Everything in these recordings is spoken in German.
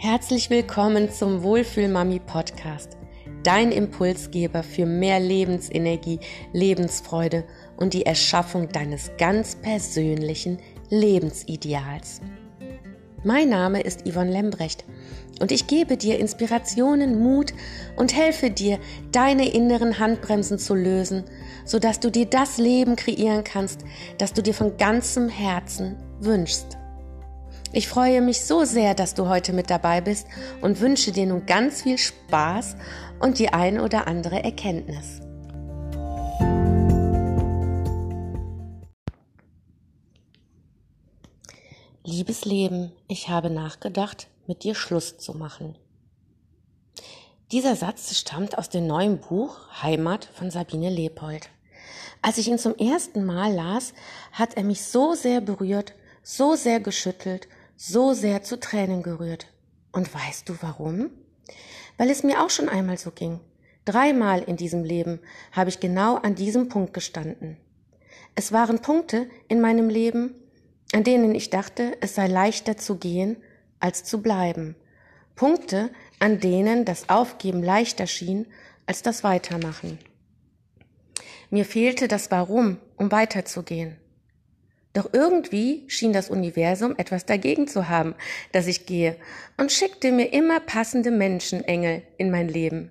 Herzlich willkommen zum Wohlfühlmami Podcast, dein Impulsgeber für mehr Lebensenergie, Lebensfreude und die Erschaffung deines ganz persönlichen Lebensideals. Mein Name ist Yvonne Lembrecht und ich gebe dir Inspirationen, Mut und helfe dir, deine inneren Handbremsen zu lösen, sodass du dir das Leben kreieren kannst, das du dir von ganzem Herzen wünschst. Ich freue mich so sehr, dass du heute mit dabei bist und wünsche dir nun ganz viel Spaß und die ein oder andere Erkenntnis. Liebes Leben, ich habe nachgedacht, mit dir Schluss zu machen. Dieser Satz stammt aus dem neuen Buch Heimat von Sabine Leopold. Als ich ihn zum ersten Mal las, hat er mich so sehr berührt, so sehr geschüttelt so sehr zu Tränen gerührt. Und weißt du warum? Weil es mir auch schon einmal so ging. Dreimal in diesem Leben habe ich genau an diesem Punkt gestanden. Es waren Punkte in meinem Leben, an denen ich dachte, es sei leichter zu gehen als zu bleiben. Punkte, an denen das Aufgeben leichter schien als das Weitermachen. Mir fehlte das Warum, um weiterzugehen. Doch irgendwie schien das Universum etwas dagegen zu haben, dass ich gehe und schickte mir immer passende Menschenengel in mein Leben.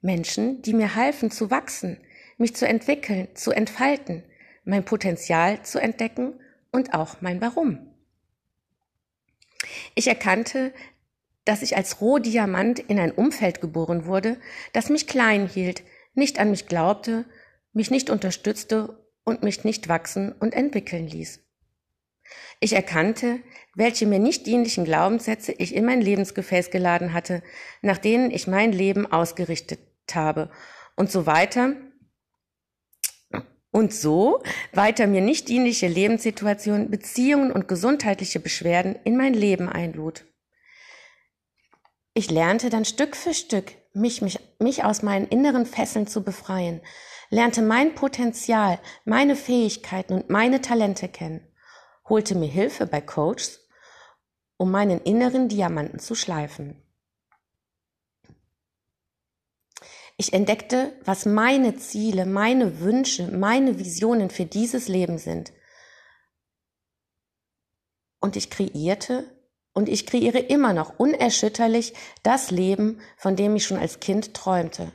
Menschen, die mir halfen zu wachsen, mich zu entwickeln, zu entfalten, mein Potenzial zu entdecken und auch mein Warum. Ich erkannte, dass ich als Rohdiamant in ein Umfeld geboren wurde, das mich klein hielt, nicht an mich glaubte, mich nicht unterstützte und mich nicht wachsen und entwickeln ließ. Ich erkannte, welche mir nicht dienlichen Glaubenssätze ich in mein Lebensgefäß geladen hatte, nach denen ich mein Leben ausgerichtet habe und so weiter und so weiter mir nicht dienliche Lebenssituationen, Beziehungen und gesundheitliche Beschwerden in mein Leben einlud. Ich lernte dann Stück für Stück, mich, mich, mich aus meinen inneren Fesseln zu befreien, lernte mein Potenzial, meine Fähigkeiten und meine Talente kennen, holte mir Hilfe bei Coaches, um meinen inneren Diamanten zu schleifen. Ich entdeckte, was meine Ziele, meine Wünsche, meine Visionen für dieses Leben sind. Und ich kreierte und ich kreiere immer noch unerschütterlich das Leben, von dem ich schon als Kind träumte.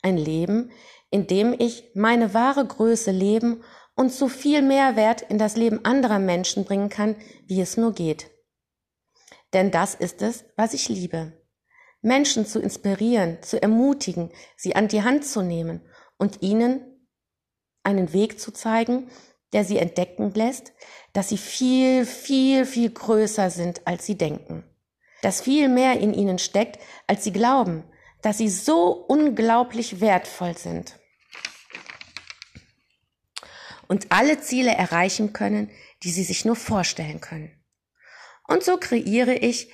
Ein Leben, indem ich meine wahre Größe leben und so viel Mehrwert in das Leben anderer Menschen bringen kann, wie es nur geht. Denn das ist es, was ich liebe. Menschen zu inspirieren, zu ermutigen, sie an die Hand zu nehmen und ihnen einen Weg zu zeigen, der sie entdecken lässt, dass sie viel, viel, viel größer sind, als sie denken. Dass viel mehr in ihnen steckt, als sie glauben. Dass sie so unglaublich wertvoll sind und alle Ziele erreichen können, die sie sich nur vorstellen können. Und so kreiere ich,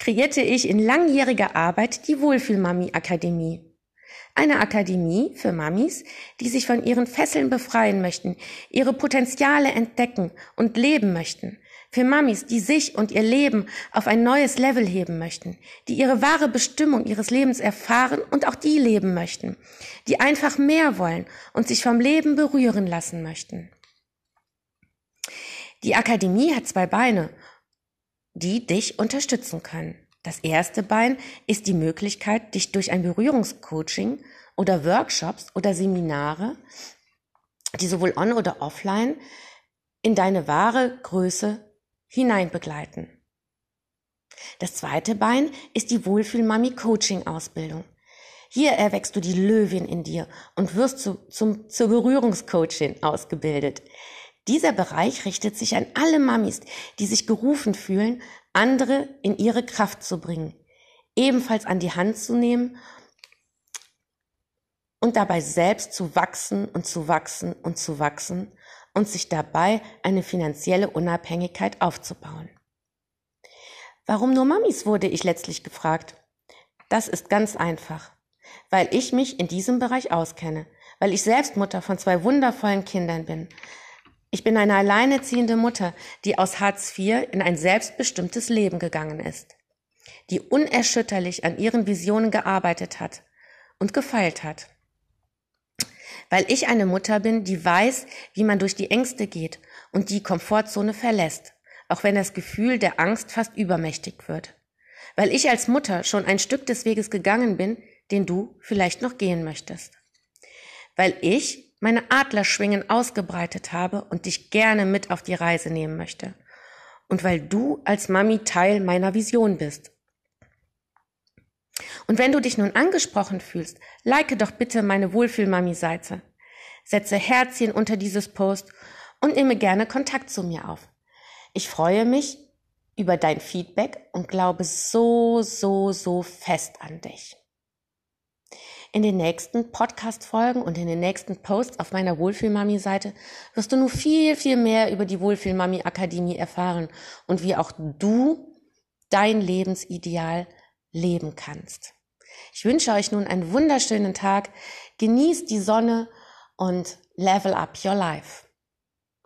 kreierte ich in langjähriger Arbeit die Wohlfühlmami Akademie. Eine Akademie für Mamis, die sich von ihren Fesseln befreien möchten, ihre Potenziale entdecken und leben möchten. Für Mamis, die sich und ihr Leben auf ein neues Level heben möchten, die ihre wahre Bestimmung ihres Lebens erfahren und auch die leben möchten, die einfach mehr wollen und sich vom Leben berühren lassen möchten. Die Akademie hat zwei Beine, die dich unterstützen können. Das erste Bein ist die Möglichkeit, dich durch ein Berührungscoaching oder Workshops oder Seminare, die sowohl on oder offline in deine wahre Größe hineinbegleiten. Das zweite Bein ist die Wohlfühl-Mami Coaching Ausbildung. Hier erwächst du die Löwin in dir und wirst zu, zum, zur Berührungscoachin ausgebildet. Dieser Bereich richtet sich an alle Mamis, die sich gerufen fühlen, andere in ihre Kraft zu bringen, ebenfalls an die Hand zu nehmen und dabei selbst zu wachsen und zu wachsen und zu wachsen und sich dabei eine finanzielle Unabhängigkeit aufzubauen. Warum nur Mamis, wurde ich letztlich gefragt. Das ist ganz einfach, weil ich mich in diesem Bereich auskenne, weil ich selbst Mutter von zwei wundervollen Kindern bin. Ich bin eine alleineziehende Mutter, die aus Hartz IV in ein selbstbestimmtes Leben gegangen ist. die unerschütterlich an ihren Visionen gearbeitet hat und gefeilt hat. Weil ich eine Mutter bin, die weiß, wie man durch die Ängste geht und die Komfortzone verlässt, auch wenn das Gefühl der Angst fast übermächtig wird. Weil ich als Mutter schon ein Stück des Weges gegangen bin, den du vielleicht noch gehen möchtest. Weil ich meine Adlerschwingen ausgebreitet habe und dich gerne mit auf die Reise nehmen möchte. Und weil du als Mami Teil meiner Vision bist. Und wenn du dich nun angesprochen fühlst, like doch bitte meine Wohlfühl-Mami-Seite. Setze Herzchen unter dieses Post und nehme gerne Kontakt zu mir auf. Ich freue mich über dein Feedback und glaube so, so, so fest an dich. In den nächsten Podcast-Folgen und in den nächsten Posts auf meiner Wohlfühlmami-Seite wirst du nur viel, viel mehr über die Wohlfühlmami-Akademie erfahren und wie auch du dein Lebensideal leben kannst. Ich wünsche euch nun einen wunderschönen Tag. Genießt die Sonne und level up your life.